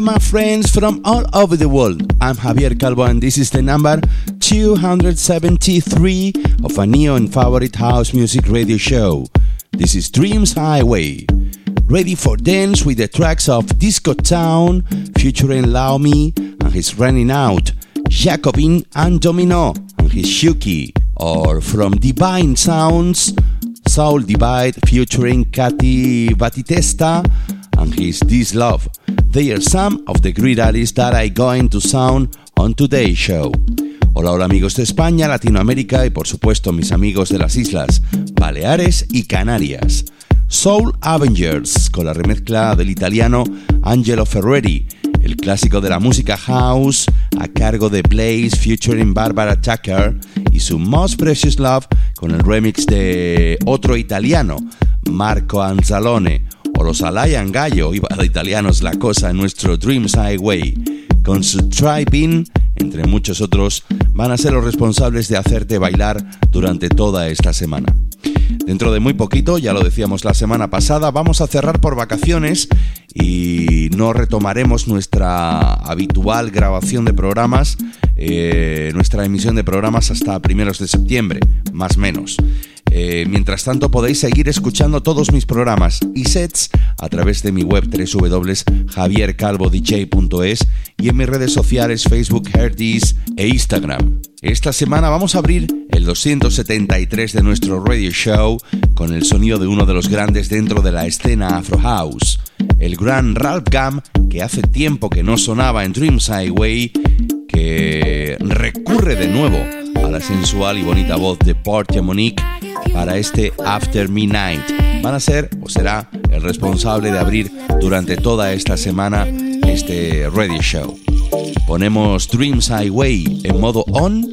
Hi, my friends from all over the world. I'm Javier Calvo, and this is the number 273 of a new and favorite house music radio show. This is Dreams Highway. Ready for dance with the tracks of Disco Town featuring Laomi and his Running Out, Jacobin and Domino and his Shuki, or from Divine Sounds, Soul Divide featuring Katy Batitesta and his This Love. They are some of the great artists that are going to sound on today's show. Hola, hola amigos de España, Latinoamérica y por supuesto mis amigos de las islas Baleares y Canarias. Soul Avengers con la remezcla del italiano Angelo Ferreri, el clásico de la música house a cargo de Blaze featuring Barbara Tucker y su Most Precious Love con el remix de otro italiano, Marco Anzalone o los Alayan Gallo, iba de italianos la cosa en nuestro Dreams Highway. Con su Tribe entre muchos otros, van a ser los responsables de hacerte bailar durante toda esta semana. Dentro de muy poquito, ya lo decíamos la semana pasada, vamos a cerrar por vacaciones y no retomaremos nuestra habitual grabación de programas, eh, nuestra emisión de programas hasta primeros de septiembre, más o menos. Eh, mientras tanto podéis seguir escuchando todos mis programas y sets a través de mi web www.javiercalvodj.es y en mis redes sociales Facebook, Herdis e Instagram. Esta semana vamos a abrir el 273 de nuestro radio show con el sonido de uno de los grandes dentro de la escena Afro House, el gran Ralph Gam que hace tiempo que no sonaba en Dreams Highway, que recurre de nuevo a la sensual y bonita voz de Portia Monique para este After Midnight. Van a ser o será el responsable de abrir durante toda esta semana este radio show. Ponemos Dreams Highway en modo on.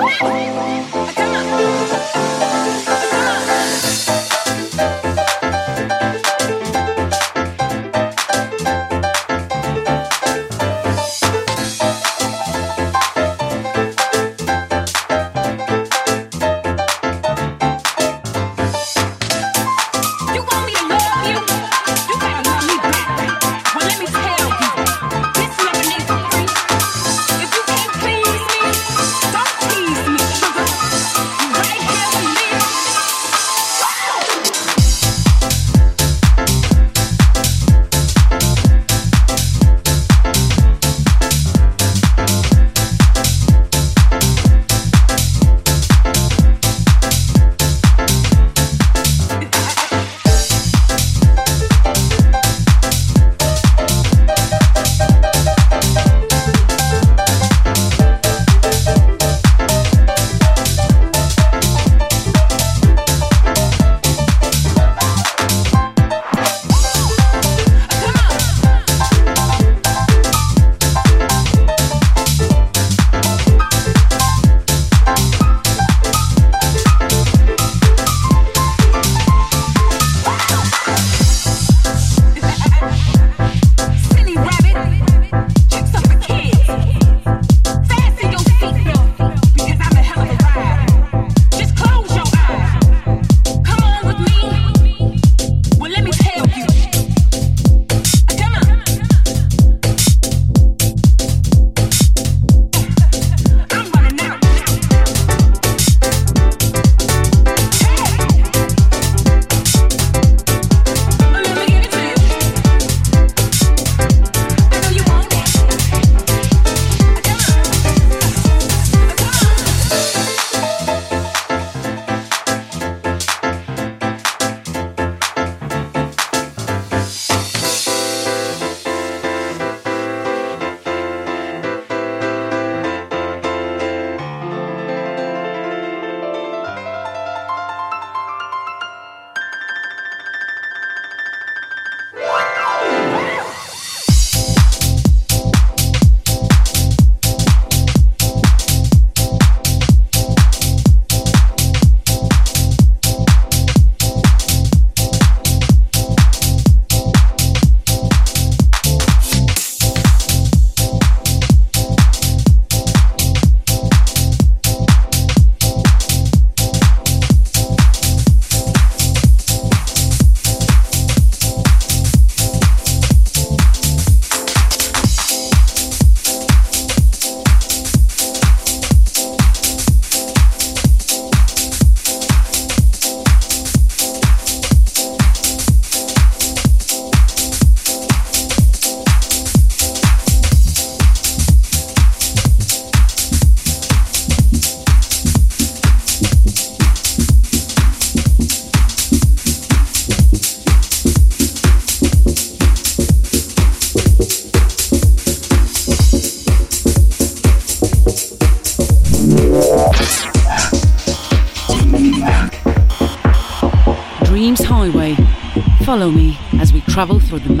Travel through the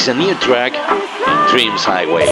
It's a new track Dreams Highway.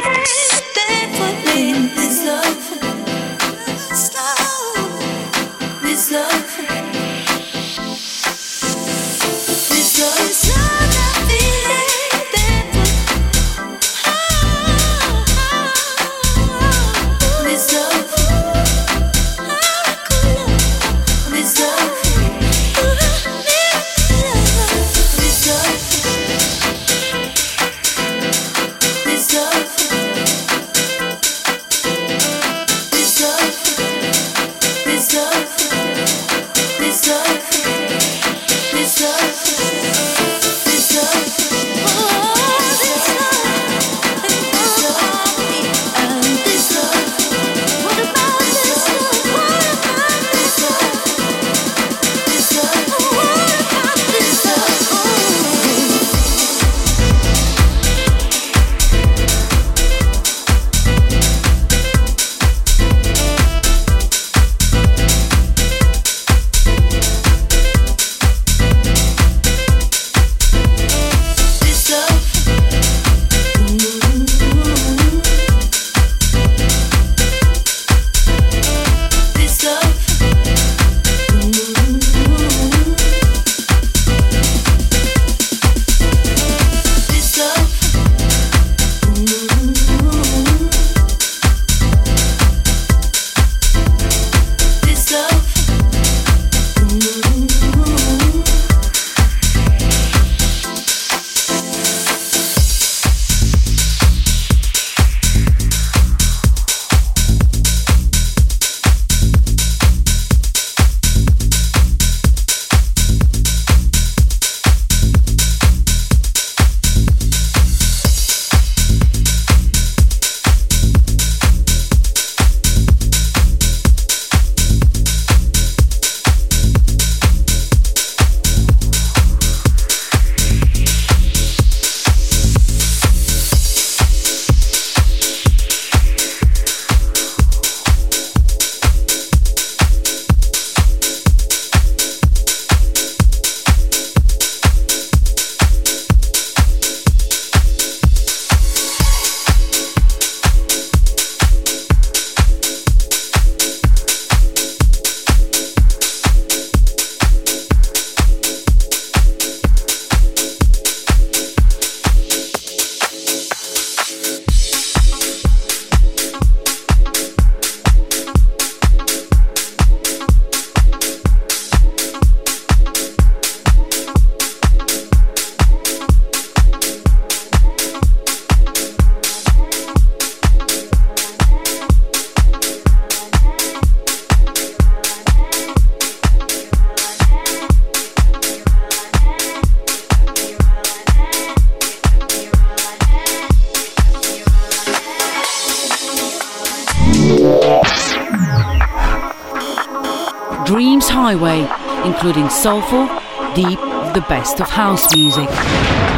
Best of house music.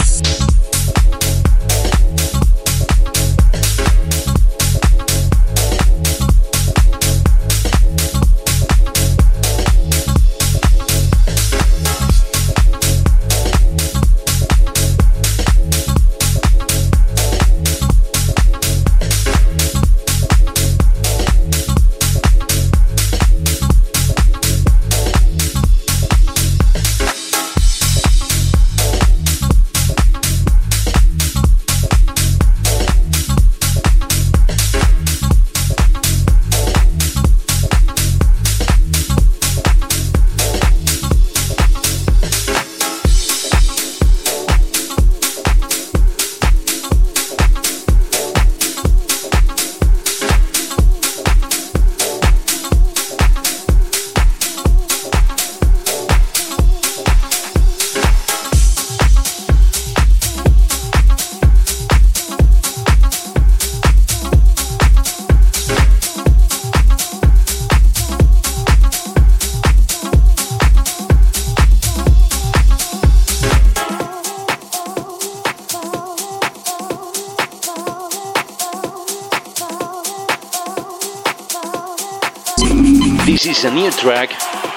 Is a new track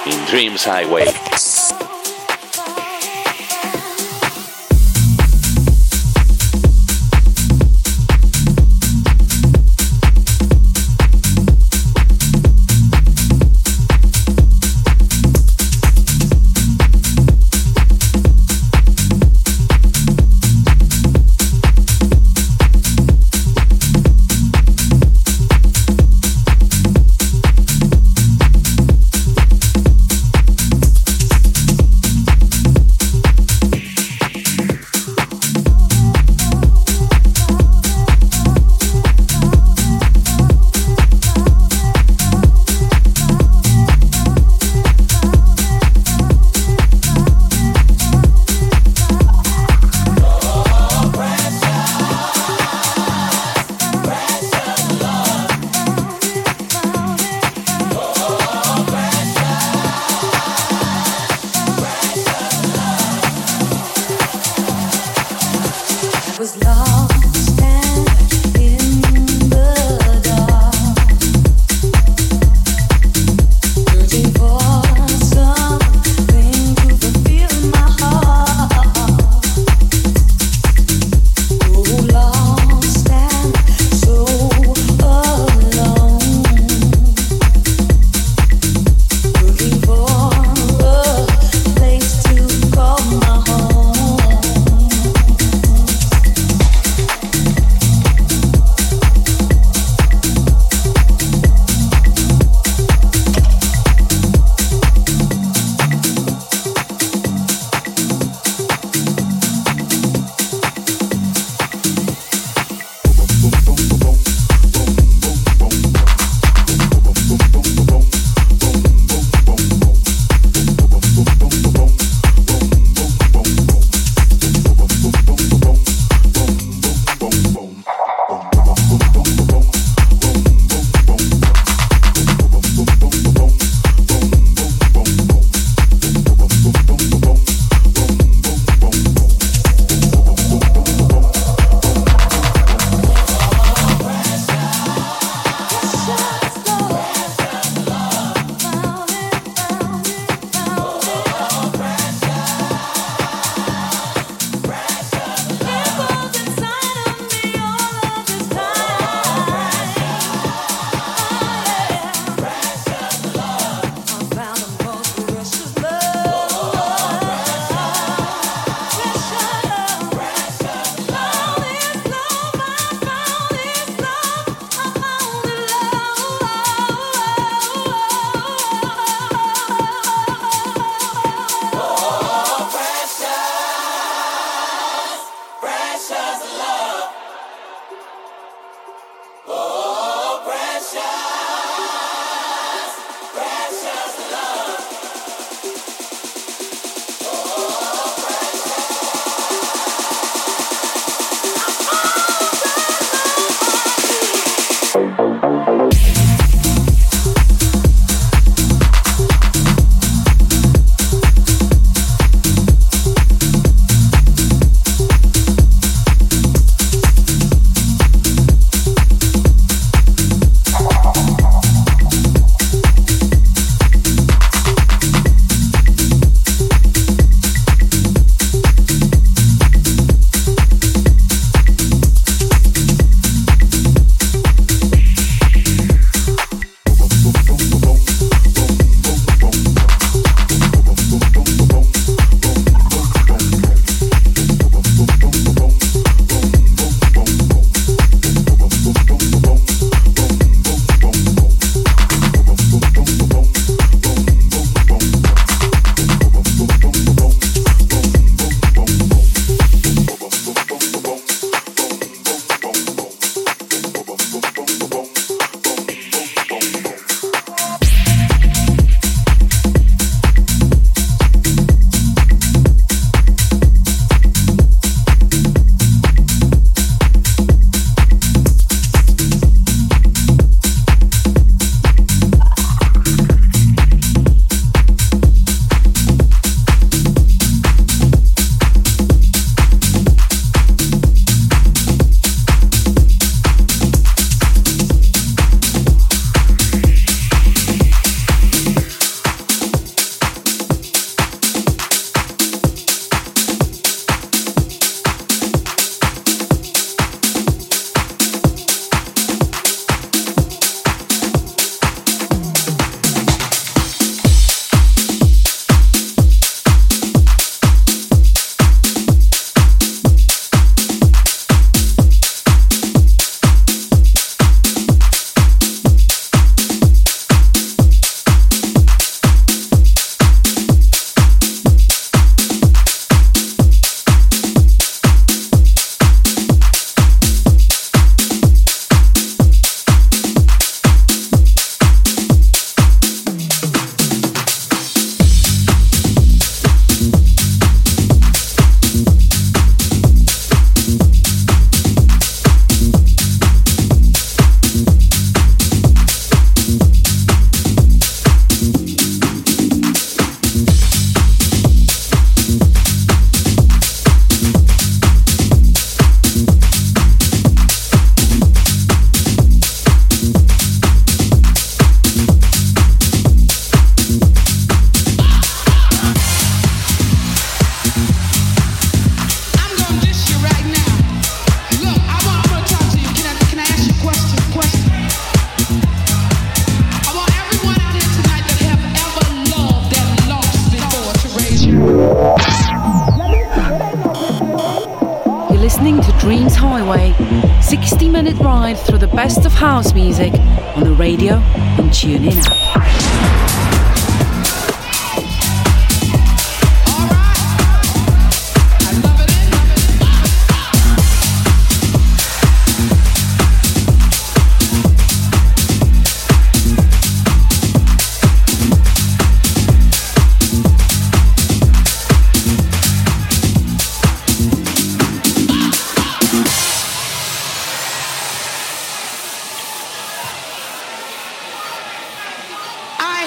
in Dreams Highway.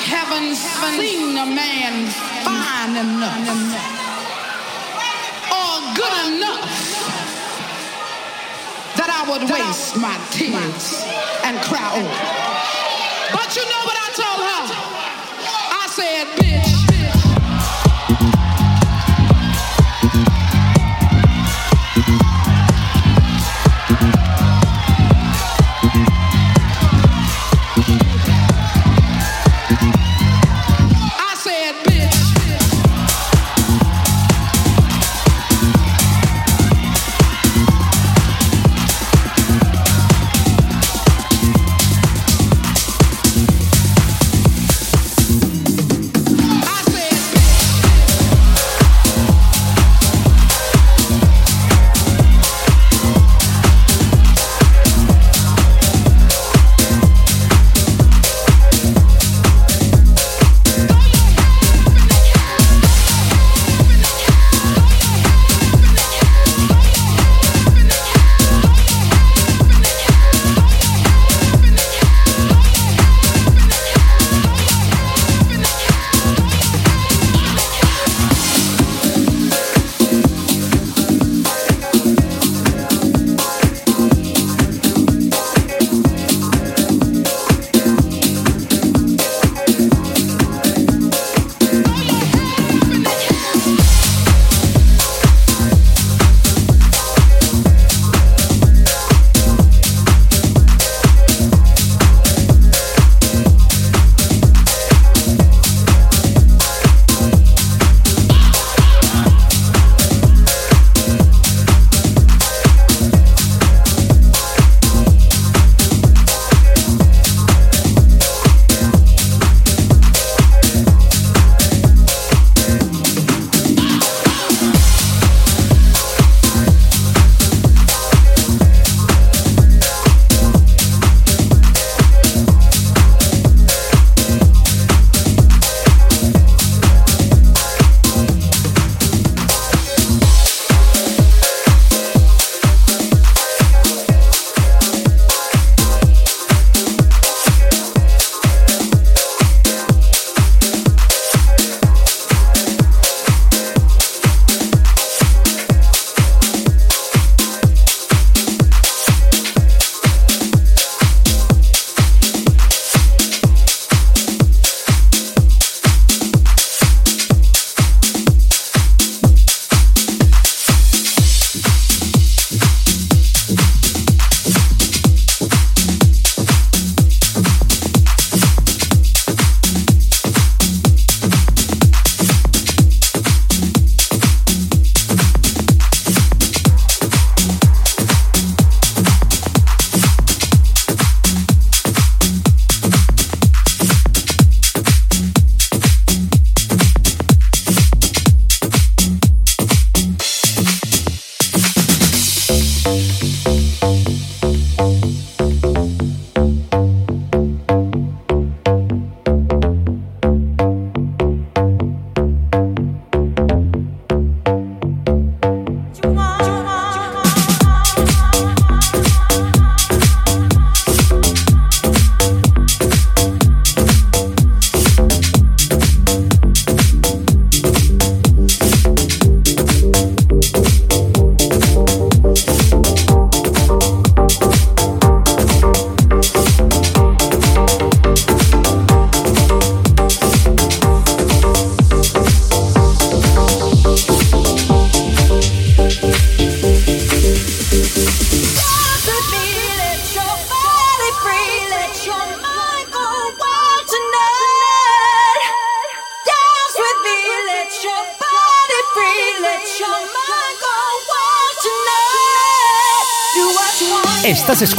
Haven't seen a man fine enough or good enough that I would waste my tears and cry over. But you know what I told her? I said,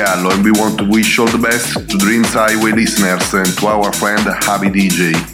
And we want to wish all the best to Dreams Highway listeners and to our friend Happy DJ.